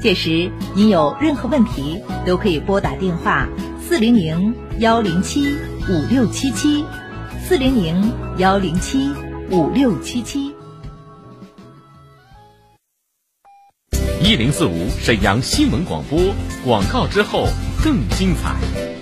届时您有任何问题都可以拨打电话四零零幺零七五六七七，四零零幺零七五六七七。一零四五沈阳新闻广播广告之后更精彩。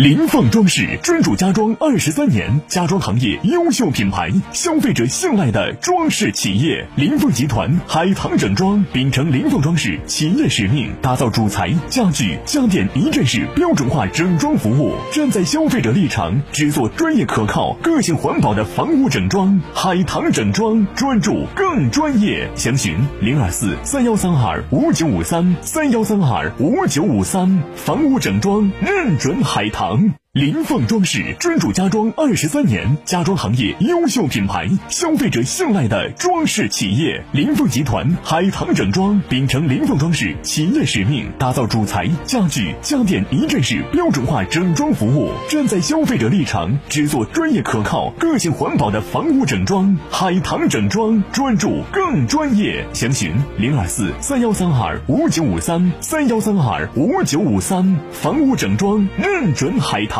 林凤装饰专注家装二十三年，家装行业优秀品牌，消费者信赖的装饰企业。林凤集团海棠整装秉承林凤装饰企业使命，打造主材、家具、家电一站式标准化整装服务，站在消费者立场，只做专业可靠、个性环保的房屋整装。海棠整装专注更专业，详询零二四三幺三二五九五三三幺三二五九五三。房屋整装认准海棠。长。林凤装饰专注家装二十三年，家装行业优秀品牌，消费者信赖的装饰企业。林凤集团海棠整装秉承林凤装饰企业使命，打造主材、家具、家电一站式标准化整装服务，站在消费者立场，只做专业可靠、个性环保的房屋整装。海棠整装专注更专业，详询零二四三幺三二五九五三三幺三二五九五三。房屋整装认准海棠。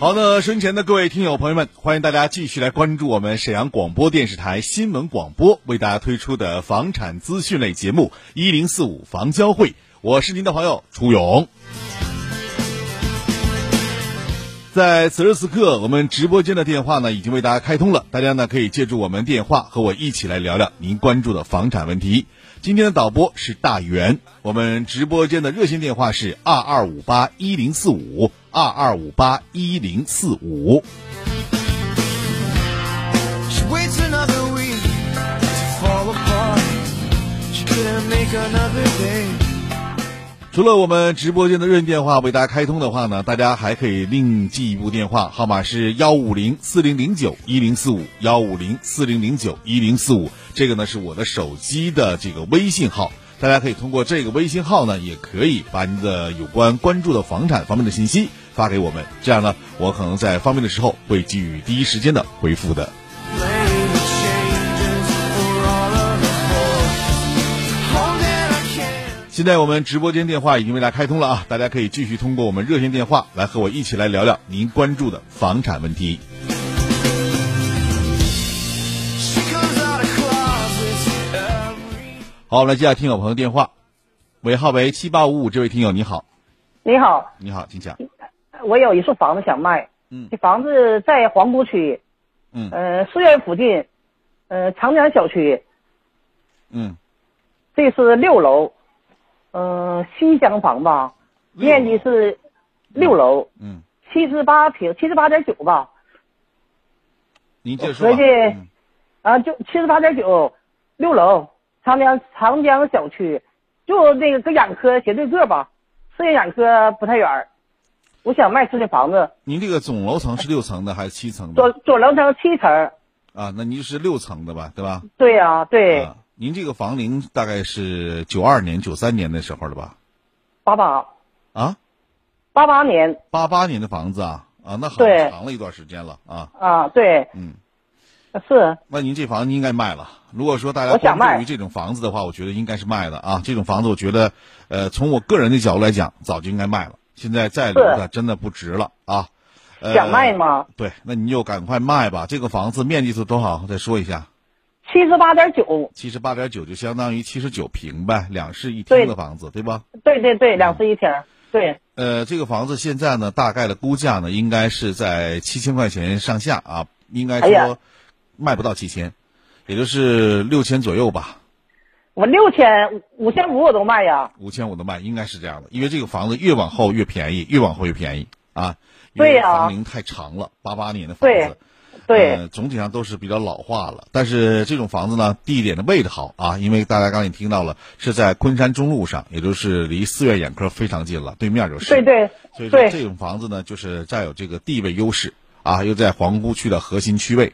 好的，身前的各位听友朋友们，欢迎大家继续来关注我们沈阳广播电视台新闻广播为大家推出的房产资讯类节目《一零四五房交会》，我是您的朋友楚勇。在此时此刻，我们直播间的电话呢已经为大家开通了，大家呢可以借助我们电话和我一起来聊聊您关注的房产问题。今天的导播是大元，我们直播间的热线电话是二二五八一零四五。二二五八一零四五。除了我们直播间的热线电话为大家开通的话呢，大家还可以另记一部电话号码是幺五零四零零九一零四五幺五零四零零九一零四五，这个呢是我的手机的这个微信号。大家可以通过这个微信号呢，也可以把您的有关关注的房产方面的信息发给我们，这样呢，我可能在方便的时候会给予第一时间的回复的。现在我们直播间电话已经为大家开通了啊，大家可以继续通过我们热线电话来和我一起来聊聊您关注的房产问题。好，我们来接下听友朋友电话，尾号为七八五五，这位听友你好，你好，你好，请讲。我有一处房子想卖，嗯，这房子在黄浦区，嗯，呃，四院附近，呃，长江小区，嗯，这是六楼，嗯、西厢房吧，面积是六楼，嗯，七十八平，七十八点九吧，您接着说吧。合计嗯。啊，就七十八点九，六楼，长江长江小区，就那个跟眼科斜对个吧，四眼眼科不太远我想卖出去房子，您这个总楼层是六层的还是七层左的？左楼层七层，啊，那您是六层的吧，对吧？对呀、对，啊，您这个房龄大概是九二年、九三年的时候了吧？八八啊，八八年八八年的房子啊，啊，那很长了一段时间了啊。啊，对，嗯，是那您这房子应该卖了。如果说大家我想卖关注于这种房子的话，我觉得应该是卖的啊。这种房子，我觉得，呃，从我个人的角度来讲，早就应该卖了。现在再留着真的不值了啊。呃想卖吗？对，那你就赶快卖吧。这个房子面积是多少？再说一下，七十八点九，七十八点九，就相当于七十九平呗，两室一厅的房子，对吧？对对对，两室一厅，对，呃，这个房子现在呢，大概的估价呢，应该是在七千块钱上下啊，应该说卖不到七千，也就是六千左右吧，我六千五五千五我都卖呀，五千五都卖，应该是这样的。因为这个房子越往后越便宜，越往后越便宜啊。因为对呀。房龄太长了，八八年的房对。子，对，呃，总体上都是比较老化了。但是这种房子呢，地点的位置好啊，因为大家刚才也听到了，是在昆山中路上，也就是离四院眼科非常近了，对面就是。对对所以说这种房子呢，就是占有这个地位优势啊，又在皇姑区的核心区位。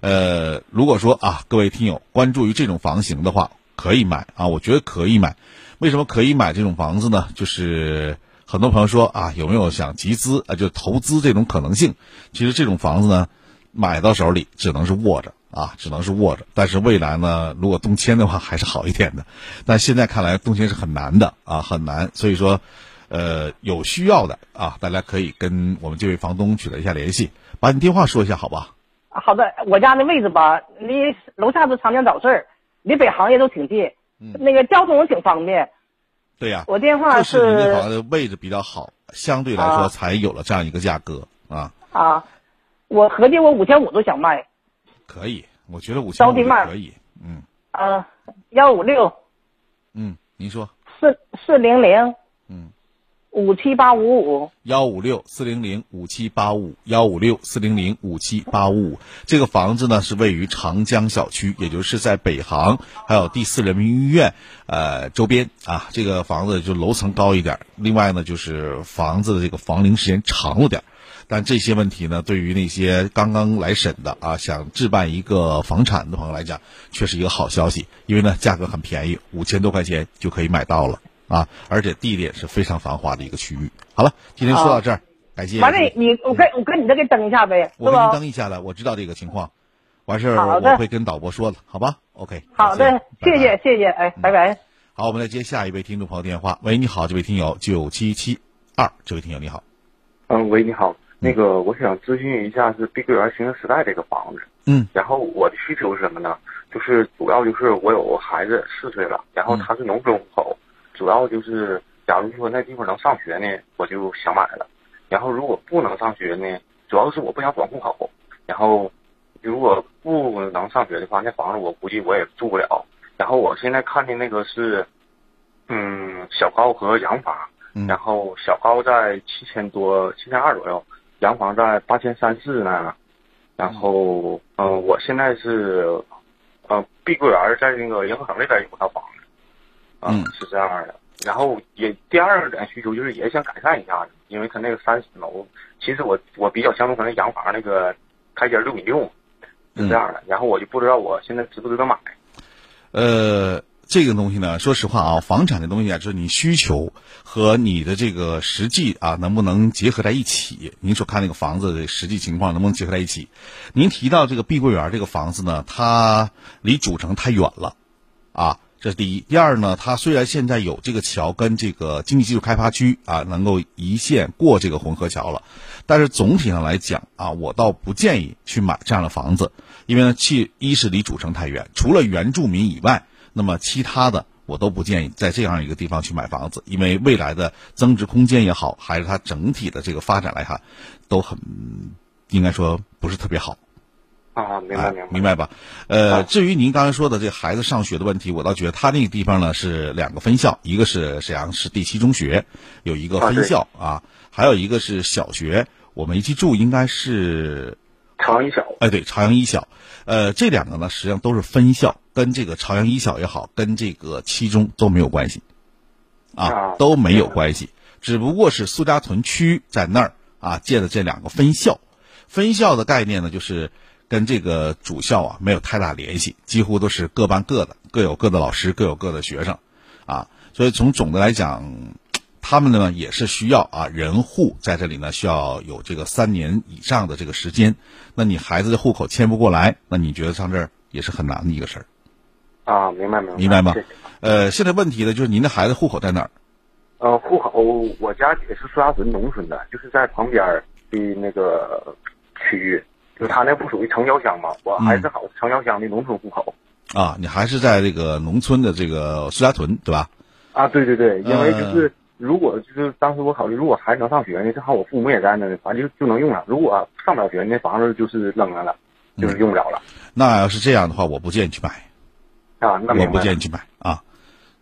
呃，如果说啊，各位听友关注于这种房型的话，可以买啊，我觉得可以买。为什么可以买这种房子呢？就是很多朋友说啊，有没有想集资啊，就投资这种可能性？其实这种房子呢，买到手里只能是握着啊，只能是握着。但是未来呢，如果动迁的话，还是好一点的。但现在看来动迁是很难的啊，很难。所以说，呃，有需要的啊，大家可以跟我们这位房东取得一下联系，把你电话说一下，好吧？好的，我家的位置吧，离楼下是长江早市儿，离北航也都挺近，那个交通挺方便。对呀、我电话就是您这是房子位置比较好，相对来说啊才有了这样一个价格啊，啊，我合计我五千五都想卖，可以，我觉得五千五可以，嗯啊，幺五六嗯，您说，四四零零嗯。五七八五五，幺五六四零零五七八五幺五六四零零五七八五五，这个房子呢是位于长江小区，也就是在北航还有第四人民医院呃周边啊。这个房子就楼层高一点，另外呢就是房子的这个房龄时间长了点儿。但这些问题呢，对于那些刚刚来审的啊，想置办一个房产的朋友来讲，却是一个好消息，因为呢价格很便宜，五千多块钱就可以买到了啊，而且地点是非常繁华的一个区域。好了，今天说到这儿，感谢。完了你我跟我跟你这给登一下呗，是我给您吧？登一下来，我知道这个情况，完事儿我会跟导播说的，好吧？OK，好的，谢谢谢谢，哎，拜拜。好，我们来接下一位听众朋友电话。喂，你好，这位听友九七七二，这位听友你好。嗯，喂，你好，那个我想咨询一下是碧桂园新生时代这个房子，嗯，然后我的需求是什么呢？就是主要就是我有孩子四岁了，然后他是农村户口，主要就是假如说那地方能上学呢，我就想买了。然后如果不能上学呢，主要是我不想转户口。然后如果不能上学的话，那房子我估计我也住不了。然后我现在看的那个是，嗯，小高和洋房。嗯然后小高在七千多，七千二左右，洋房在八千三四呢。然后，嗯、呃，我现在是，呃，碧桂园在那个银河城那边有套房子，啊嗯是这样的。然后也第二点需求就是也想改善一下，因为他那个三十楼，其实我我比较相中他那洋房那个开间六米六，是这样的。然后我就不知道我现在值不值得买。呃，这个东西呢，说实话啊，房产的东西啊，就是你需求和你的这个实际啊，能不能结合在一起？您所看那个房子的实际情况能不能结合在一起？您提到这个碧桂园这个房子呢，它离主城太远了，啊，这是第一。第二呢，它虽然现在有这个桥跟这个经济技术开发区啊，能够一线过这个浑河桥了，但是总体上来讲啊，我倒不建议去买这样的房子，因为呢，其一是离主城太远，除了原住民以外，那么其他的我都不建议在这样一个地方去买房子，因为未来的增值空间也好，还是它整体的这个发展来看，都很应该说不是特别好。啊，明白明白明白吧？呃，啊至于您刚才说的这孩子上学的问题，我倒觉得他那个地方呢是两个分校，一个是沈阳市第七中学，有一个分校啊，还有一个是小学，我没记住，应该是朝阳一小哎，对，朝阳一小，呃，这两个呢实际上都是分校，跟这个朝阳一小也好，跟这个七中都没有关系，啊，啊都没有关系，只不过是苏家屯区在那儿啊建的这两个分校，分校的概念呢就是跟这个主校啊没有太大联系，几乎都是各班各的，各有各的老师，各有各的学生，啊，所以从总的来讲。他们呢也是需要啊人户在这里呢需要有这个三年以上的这个时间，那你孩子的户口迁不过来，那你觉得上这儿也是很难的一个事儿，啊，明白明白明白吗？呃，现在问题呢就是您的孩子户口在哪儿？呃，户口我家也是苏家屯农村的，就是在旁边儿的那个区域，就他那不属于城郊乡嘛，我还是好城郊乡的农村户口。啊，你还是在这个农村的这个苏家屯对吧？啊，对对对，因为就呃是如果就是当时我考虑，如果孩子能上学呢，正好我父母也在那，反正就就能用了；如果上不了学，那房子就是扔了了，就是用不了了。那要是这样的话，我不建议去买，啊，那我。不建议去买啊。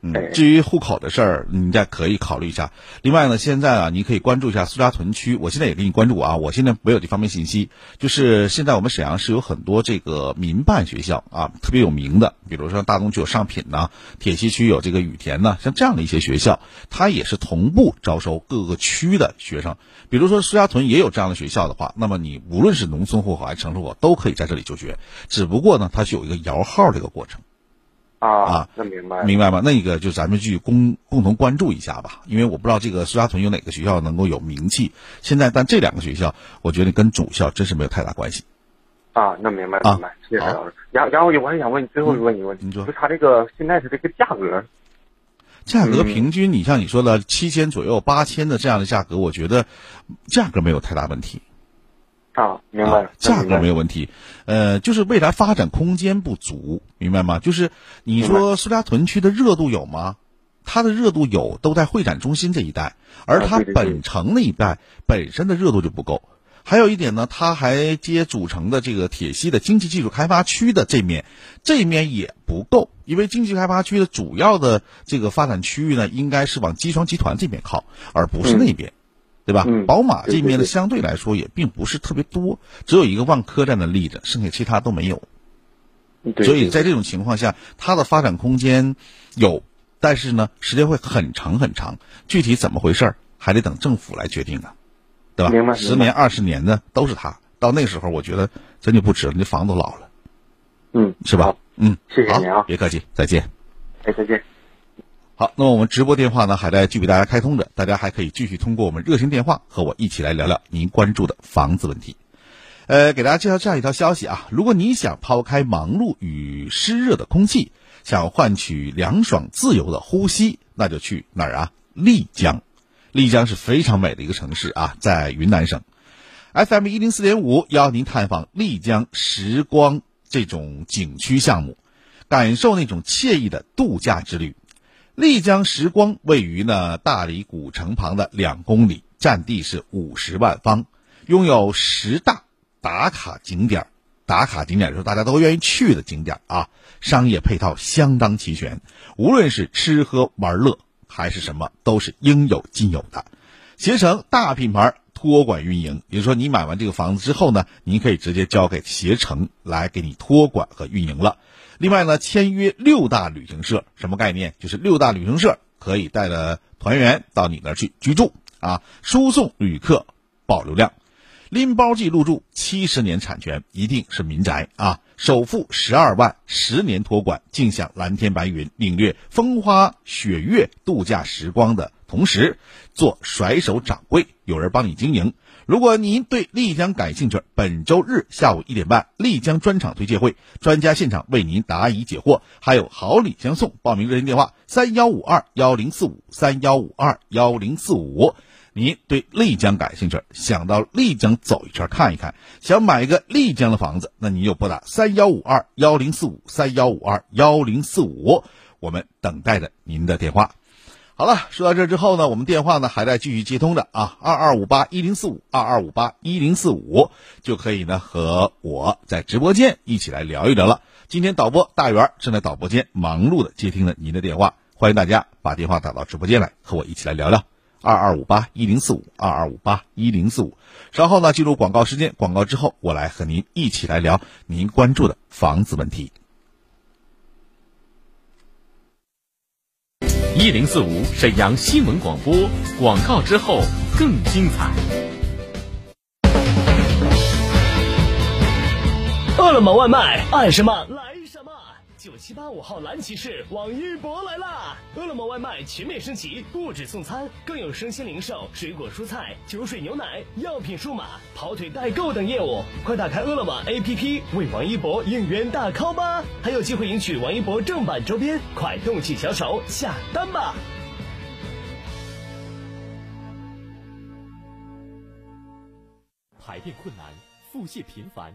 嗯哎，至于户口的事儿，你再可以考虑一下。另外呢，现在啊，你可以关注一下苏家屯区。我现在也给你关注啊，我现在没有这方面信息。就是现在我们沈阳市有很多这个民办学校啊，特别有名的，比如说大东区有上品呐、铁西区有这个雨田呐、像这样的一些学校，它也是同步招收各个区的学生。比如说苏家屯也有这样的学校的话，那么你无论是农村户口还是城市户口，都可以在这里就学。只不过呢，它是有一个摇号这个过程。啊啊，那明白。明白吗？那个就咱们去共共同关注一下吧，因为我不知道这个苏家屯有哪个学校能够有名气。现在，但这两个学校，我觉得跟主校真是没有太大关系。啊，那明白啊明白，谢谢陈老师。然后然后我还想问最后一个问题问题，嗯你说就他这个现在是这个价格价格嗯平均，你像你说的七千左右、八千的这样的价格，我觉得价格没有太大问题。啊，明白了啊，，价格没有有问题，呃，就是未来发展空间不足，明白吗？就是你说苏家屯区的热度有吗？它的热度有，都在会展中心这一带，而它本城那一带本身的热度就不够。还有一点呢，它还接主城的这个铁西的经济技术开发区的这面，这面也不够，因为经济开发区的主要的这个发展区域呢，应该是往机床集团这边靠，而不是那边。对吧？嗯宝马这边呢，相对来说也并不是特别多，只有一个万科站的立着，剩下其他都没有。所以在这种情况下，它的发展空间有，但是呢，时间会很长很长。具体怎么回事儿，还得等政府来决定啊，对吧？明白十年、二十年的都是它，到那时候，我觉得真就不值了，那房子都老了，嗯，是吧？嗯，谢谢您啊别客气，再见。哎，再见。好，那么我们直播电话呢还在继续大家开通着，大家还可以继续通过我们热线电话和我一起来聊聊您关注的房子问题。呃，给大家介绍这样一条消息啊，如果你想抛开忙碌与湿热的空气，想换取凉爽自由的呼吸，那就去哪儿啊？丽江，丽江是非常美的一个城市啊，在云南省。FM 一零四点五邀您探访丽江时光这种景区项目，感受那种惬意的度假之旅。丽江时光位于呢大理古城旁的两公里，占地是五十万方，拥有十大打卡景点儿。打卡景点就是大家都愿意去的景点啊，商业配套相当齐全，无论是吃喝玩乐还是什么，都是应有尽有的。携程大品牌托管运营，也就是说，你买完这个房子之后呢，您可以直接交给携程来给你托管和运营了。另外呢，签约六大旅行社，什么概念？就是六大旅行社可以带着团员到你那儿去居住啊，输送旅客保流量。拎包即入住，七十年产权，一定是民宅啊！首付十二万，十年托管，尽享蓝天白云，领略风花雪月度假时光的同时，做甩手掌柜，有人帮你经营。如果您对丽江感兴趣，本周日下午一点半，丽江专场推介会，专家现场为您答疑解惑，还有好礼相送。报名热线电话：三幺五二幺零四五三幺五二幺零四五。您对丽江感兴趣，想到丽江走一圈看一看，想买一个丽江的房子，那你就拨打三幺五二幺零四五三幺五二幺零四五，我们等待着您的电话。好了，说到这之后呢，我们电话呢还在继续接通着啊，二二五八一零四五，二二五八一零四五就可以呢和我在直播间一起来聊一聊了。今天导播大元正在导播间忙碌的接听了您的电话，欢迎大家把电话打到直播间来和我一起来聊聊。二二五八一零四五，二二五八一零四五。稍后呢，进入广告时间，广告之后我来和您一起来聊您关注的房子问题。一零四五沈阳新闻广播，广告之后更精彩。饿了么外卖，爱什么来什么。九七八五号蓝骑士网一博来啦！饿了么外卖全面升级，不止送餐，更有生鲜零售、水果蔬菜、酒水牛奶、药品数码、跑腿代购等业务。快打开饿了么 APP 为王一博应援大 call 吧！还有机会赢取王一博正版周边，快动起小手下单吧！排便困难。腹泻频繁，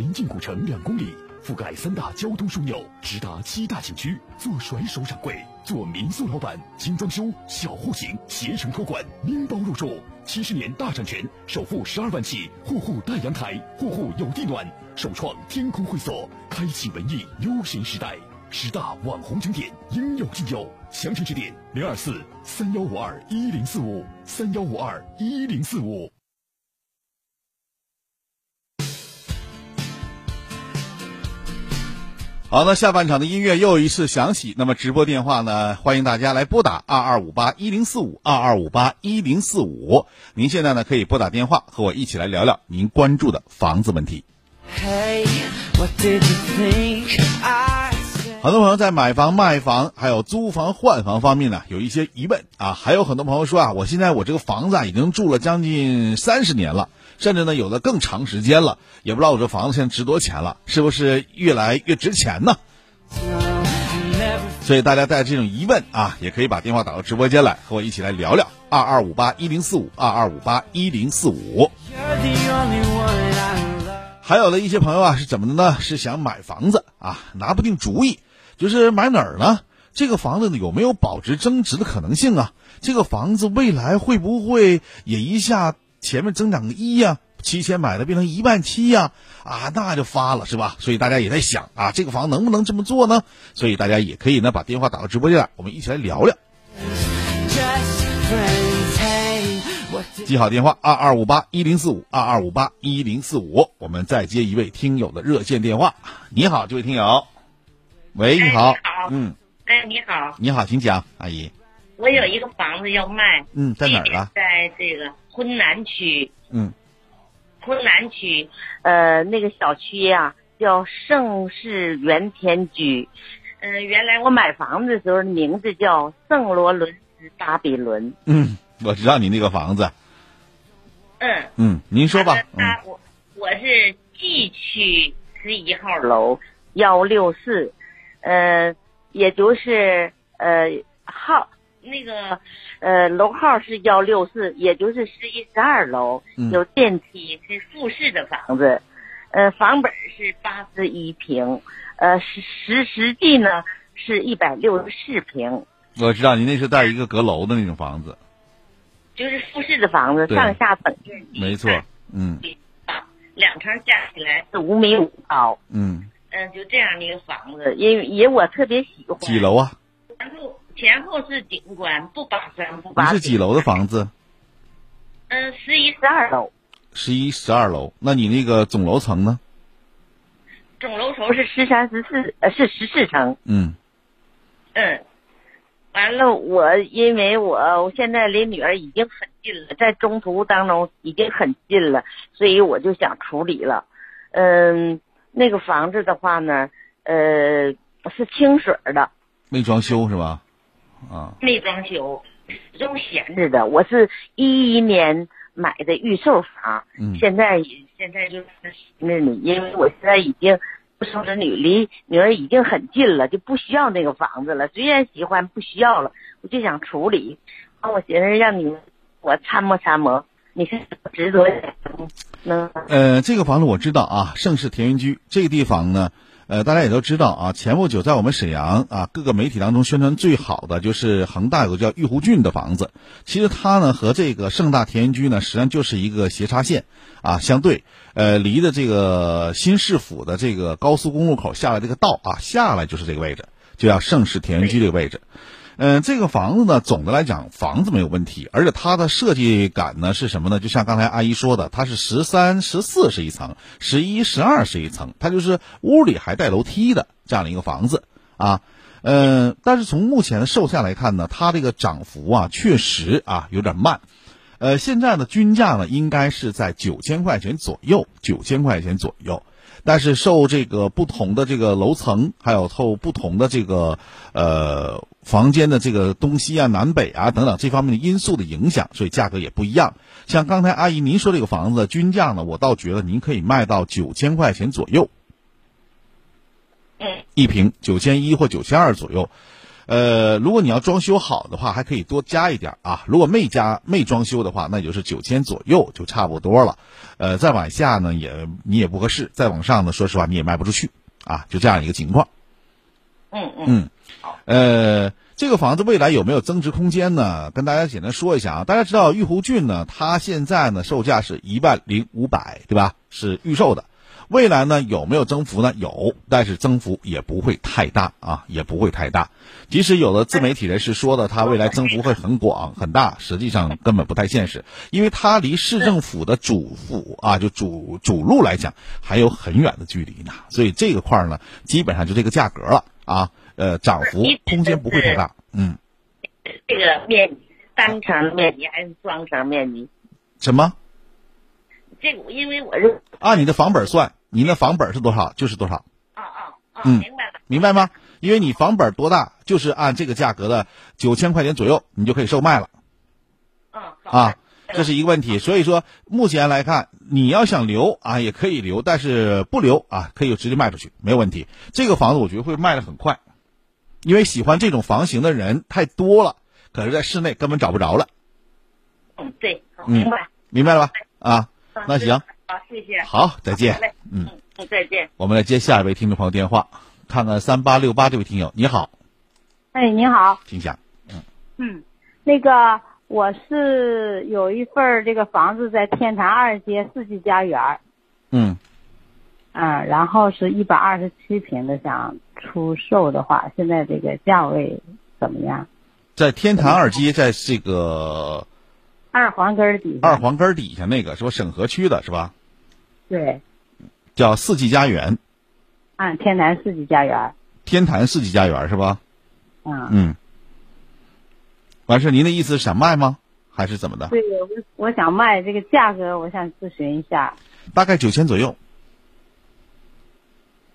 临近古城两公里，覆盖三大交通枢纽，直达七大景区。做甩手掌柜，做民宿老板，精装修、小户型、携程托管，拎包入住。七十年大产权，首付十二万起，户户带阳台，户户有地暖。首创天空会所，开启文艺悠闲时代。十大网红景点应有尽有，详情致电零二四三幺五二一零四五三幺五二一零四五。好，那下半场的音乐又一次响起。那么直播电话呢？欢迎大家来拨打二二五八一零四五二二五八一零四五。您现在呢可以拨打电话和我一起来聊聊您关注的房子问题。很多朋友在买房、卖房，还有租房、换房方面呢，有一些疑问啊。还有很多朋友说啊，我现在我这个房子啊已经住了将近三十年了。甚至呢，有的更长时间了，也不知道我这房子现在值多钱了，是不是越来越值钱呢？所以大家带着这种疑问啊，也可以把电话打到直播间来，和我一起来聊聊。二二五八一零四五，二二五八一零四五。还有的一些朋友啊，是怎么的呢？是想买房子啊，拿不定主意，就是买哪儿呢？这个房子呢有没有保值增值的可能性啊？这个房子未来会不会也一下？前面增长个一呀，七千买的变成一万七呀，啊，那就发了是吧？所以大家也在想啊，这个房能不能这么做呢？所以大家也可以呢把电话打到直播间来，我们一起来聊聊。记好电话二二五八一零四五二二五八一零四五，我们再接一位听友的热线电话。你好，这位听友，喂，你好，嗯，哎你好，你好，请讲，阿姨。我有一个房子要卖，嗯，在哪儿啊？在这个昆南区。嗯，昆南区，呃，那个小区呀、叫盛世园田居。嗯、原来我买房子的时候名字叫圣罗伦斯巴比伦。嗯，我知道你那个房子。嗯，嗯，您说吧。嗯我我是 G 区十一号楼幺六四，呃，也就是呃号那个呃楼号是幺六四，也就是十一十二楼，嗯有电梯，是复式的房子，呃，房本是八十一平，呃实实实际呢是一百六十四平，我知道您那是带一个阁楼的那种房子，就是复式的房子，上下等面积没错。嗯两层加起来是五米五高。嗯，嗯，就这样的一个房子，因为也我特别喜欢。几楼啊？然后前后是景观，不扒山不你扒水。是几楼的房子？嗯，十一、十二楼，十一、十二楼。那你那个总楼层呢？总楼层是十三、十四，呃，是十四层。嗯嗯，完了，我因为我我现在离女儿已经很近了，在中途当中已经很近了，所以我就想处理了。嗯，那个房子的话呢，呃，是清水的，没装修是吧？啊，没装修，始终闲着的。我是一一年买的预售房，嗯现在也现在就是那里，因为我现在已经生子女，离女儿已经很近了，就不需要那个房子了。虽然喜欢，不需要了，我就想处理。啊，我寻思让你我参谋参谋，你看值多少钱？能呃，这个房子我知道啊，盛世田园居这个地方呢，呃，大家也都知道啊，前不久在我们沈阳啊各个媒体当中宣传最好的就是恒大有个叫玉湖郡的房子，其实它呢和这个盛大田园居呢实际上就是一个斜插线啊，相对，呃，离的这个新市府的这个高速公路口下来这个道啊下来就是这个位置，就叫盛世田园居这个位置。嗯这个房子呢，总的来讲，房子没有问题，而且它的设计感呢是什么呢？就像刚才阿姨说的，它是十三、十四是一层，十一、十二是一层，它就是屋里还带楼梯的这样的一个房子啊。嗯，但是从目前的售价来看呢，它这个涨幅啊，确实啊有点慢。呃，现在呢，均价呢应该是在九千块钱左右，九千块钱左右。但是受这个不同的这个楼层，还有受不同的这个呃房间的这个东西啊、南北啊等等这方面的因素的影响，所以价格也不一样。像刚才阿姨您说这个房子均价呢，我倒觉得您可以卖到九千块钱左右，嗯，一平九千一或九千二左右。呃，如果你要装修好的话，还可以多加一点啊。如果没加没装修的话，那也就是九千左右就差不多了。呃，再往下呢，也你也不合适；再往上呢，说实话你也卖不出去啊，就这样一个情况。嗯嗯嗯，呃，这个房子未来有没有增值空间呢？跟大家简单说一下啊。大家知道玉湖郡呢，它现在呢售价是一万零五百，对吧？是预售的。未来呢有没有增幅呢？有，但是增幅也不会太大啊，也不会太大。即使有的自媒体人士说的它未来增幅会很广很大，实际上根本不太现实，因为它离市政府的主府啊，就主主路来讲还有很远的距离呢。所以这个块儿呢，基本上就这个价格了啊，呃，涨幅空间不会太大。嗯，这个面积单层面积还是双层面积？什么？这个因为我是按你的房本算，您的房本是多少就是多少。啊啊啊，嗯明白了。明白吗？因为你房本多大，就是按这个价格的九千块钱左右，你就可以售卖了啊，这是一个问题。所以说，目前来看，你要想留啊，也可以留，但是不留啊，可以直接卖出去，没有问题。这个房子我觉得会卖的很快，因为喜欢这种房型的人太多了，可是在室内根本找不着了。嗯，对，嗯明白。明白了吧？啊，那行，好，谢谢。好，再见好嘞。嗯，嗯，再见。我们来接下一位听众朋友电话，看看三八六八这位听友，你好，哎，你好，请讲。嗯，嗯那个我是有一份这个房子在天坛二街四季家园儿，嗯嗯，然后是一百二十七平的，想出售的话，现在这个价位怎么样？在天坛二街，在这个二环根儿底下，二环根儿底下那个是吧？沈河区的是吧？对，叫四季家园，按天坛四季家园，天坛四季家园是吧？嗯，嗯，完事，您的意思是想卖吗？还是怎么的？对，我我想卖这个价格，我想咨询一下大概九千左右。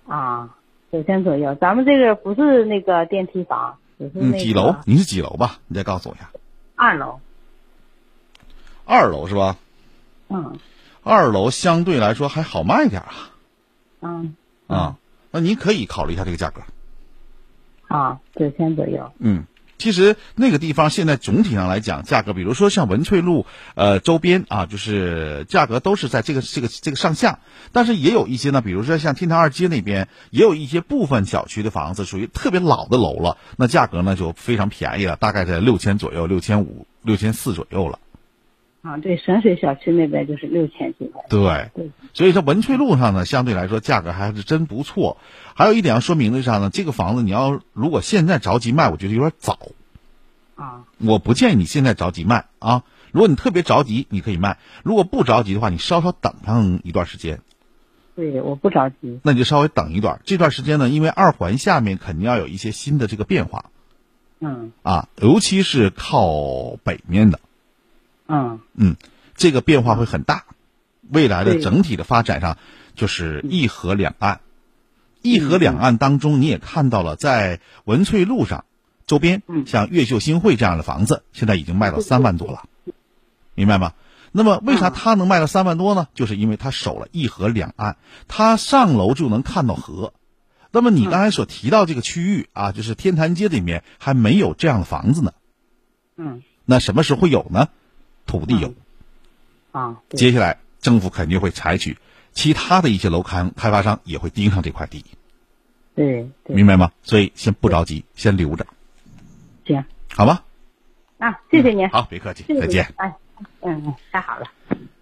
啊，九千左右。咱们这个不是那个电梯房，只是那嗯，几楼？您是几楼吧？你再告诉我一下。二楼。二楼是吧？嗯二楼相对来说还好卖点儿啊。嗯啊，那您可以考虑一下这个价格。啊，九千左右。嗯，其实那个地方现在总体上来讲，价格，比如说像文翠路呃周边啊，就是价格都是在这个这个这个上下，但是也有一些呢，比如说像天堂二街那边，也有一些部分小区的房子属于特别老的楼了，那价格呢就非常便宜了，大概在六千左右，六千五、六千四左右了。啊，对，神水小区那边就是六千几块。对，对，所以说文翠路上呢，相对来说价格还是真不错。还有一点要说明的是啥呢？这个房子你要如果现在着急卖，我觉得有点早。啊，我不建议你现在着急卖啊。如果你特别着急，你可以卖；如果不着急的话，你稍稍等上一段时间，对，我不着急。那你就稍微等一段。这段时间呢，因为二环下面肯定要有一些新的这个变化嗯啊，尤其是靠北面的，嗯嗯，这个变化会很大。未来的整体的发展上，就是一河两岸，一河两岸当中，你也看到了，在文翠路上周边，像越秀新会这样的房子，现在已经卖到三万多了，明白吗？那么为啥它能卖到三万多呢？就是因为它守了一河两岸，它上楼就能看到河。那么你刚才所提到这个区域啊，就是天坛街里面还没有这样的房子呢。嗯那什么时候会有呢？土地有，啊，接下来政府肯定会采取，其他的一些楼盘开发商也会盯上这块地，对对，明白吗？所以先不着急，先留着，行好吧？啊，谢谢您。好，别客气再见。哎，嗯嗯，太好了。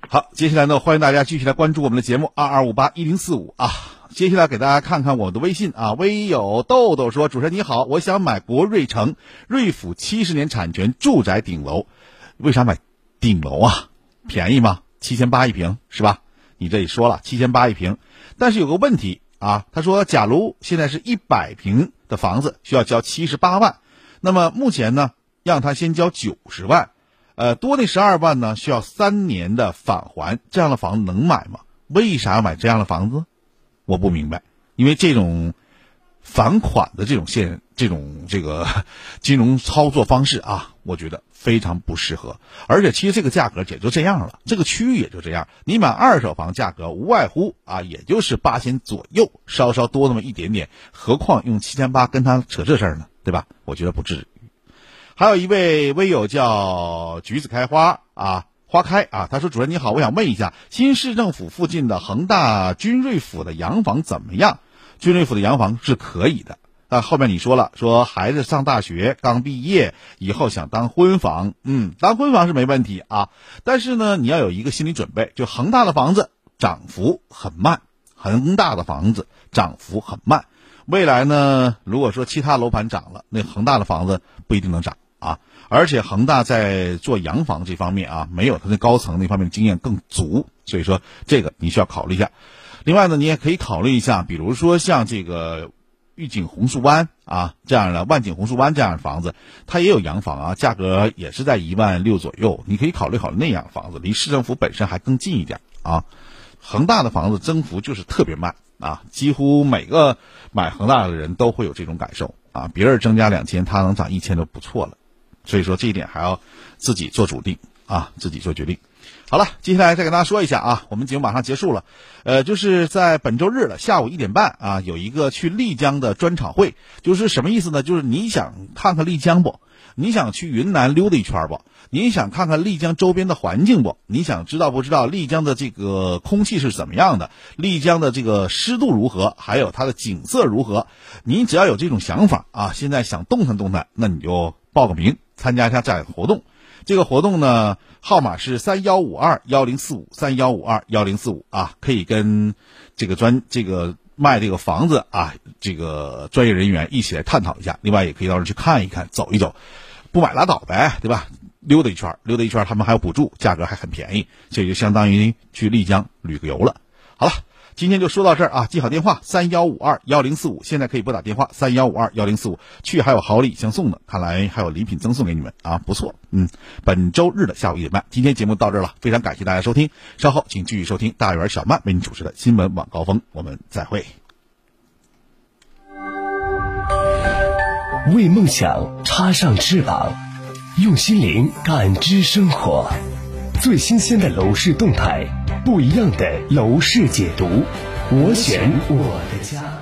好，接下来呢，欢迎大家继续来关注我们的节目二二五八一零四五啊。接下来给大家看看我的微信啊，微友豆豆说：“主持人你好，我想买国瑞城瑞府七十年产权住宅顶楼，为啥买顶楼啊？便宜吗？七千八一平是吧？你这里说了七千八一平，但是有个问题啊，他说，假如现在是一百平的房子，需要交七十八万，那么目前呢，让他先交九十万。”呃，多那十二万呢，需要三年的返还，这样的房子能买吗？为啥要买这样的房子？我不明白，因为这种返款的这种现这种这个 金融操作方式啊，我觉得非常不适合。而且其实这个价格也就这样了，这个区域也就这样。你买二手房价格无外乎啊，也就是八千左右，稍稍多那么一点点。何况用七千八跟他扯这事儿呢，对吧？我觉得不至于。还有一位微友叫橘子开花啊，花开啊，他说：“主任你好，我想问一下，新市政府附近的恒大君瑞府的洋房怎么样？君瑞府的洋房是可以的。那后面你说了，说孩子上大学刚毕业以后想当婚房，嗯，当婚房是没问题啊，但是呢，你要有一个心理准备，就恒大的房子涨幅很慢，恒大的房子涨幅很慢。未来呢，如果说其他楼盘涨了，那恒大的房子不一定能涨。”啊，而且恒大在做洋房这方面啊，没有它那高层那方面的经验更足，所以说这个你需要考虑一下。另外呢，你也可以考虑一下，比如说像这个御景红树湾啊这样的万景红树湾这样的房子，它也有洋房啊，价格也是在一万六左右，你可以考虑考虑那样的房子，离市政府本身还更近一点啊。恒大的房子增幅就是特别慢啊，几乎每个买恒大的人都会有这种感受啊，别人增加两千，它能涨一千就不错了。所以说这一点还要自己做主定啊，自己做决定。好了，接下来再跟大家说一下啊，我们节目马上结束了，呃，就是在本周日的下午一点半啊，有一个去丽江的专场会，就是什么意思呢？就是你想看看丽江不？你想去云南溜达一圈不？你想看看丽江周边的环境不？你想知道不知道丽江的这个空气是怎么样的？丽江的这个湿度如何？还有它的景色如何？你只要有这种想法啊，现在想动弹动弹，那你就报个名。参加一下这样的活动，这个活动呢，号码是三幺五二幺零四五三幺五二幺零四五啊，可以跟这个专这个卖这个房子啊，这个专业人员一起来探讨一下。另外，也可以到时候去看一看，走一走，不买拉倒呗，对吧？溜达一圈，溜达一圈，他们还有补助，价格还很便宜，这就相当于去丽江旅个游了。好了。今天就说到这儿啊，记好电话三幺五二幺零四五，现在可以拨打电话三幺五二幺零四五，去还有好礼相送呢，看来还有礼品赠送给你们啊，不错，嗯，本周日的下午一点半，今天节目到这儿了，非常感谢大家收听，稍后请继续收听大圆小曼为您主持的新闻晚高峰，我们再会。为梦想插上翅膀，用心灵感知生活，最新鲜的楼市动态，不一样的楼市解读，我选我的家。